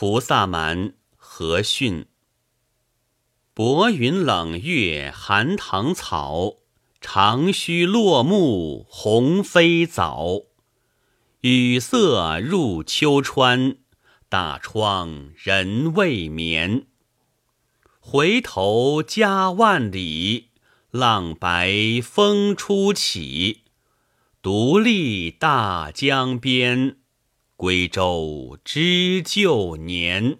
菩萨蛮·何逊。薄云冷月寒塘草，长须落木鸿飞早。雨色入秋川，大窗人未眠。回头家万里，浪白风初起。独立大江边，归舟知旧年。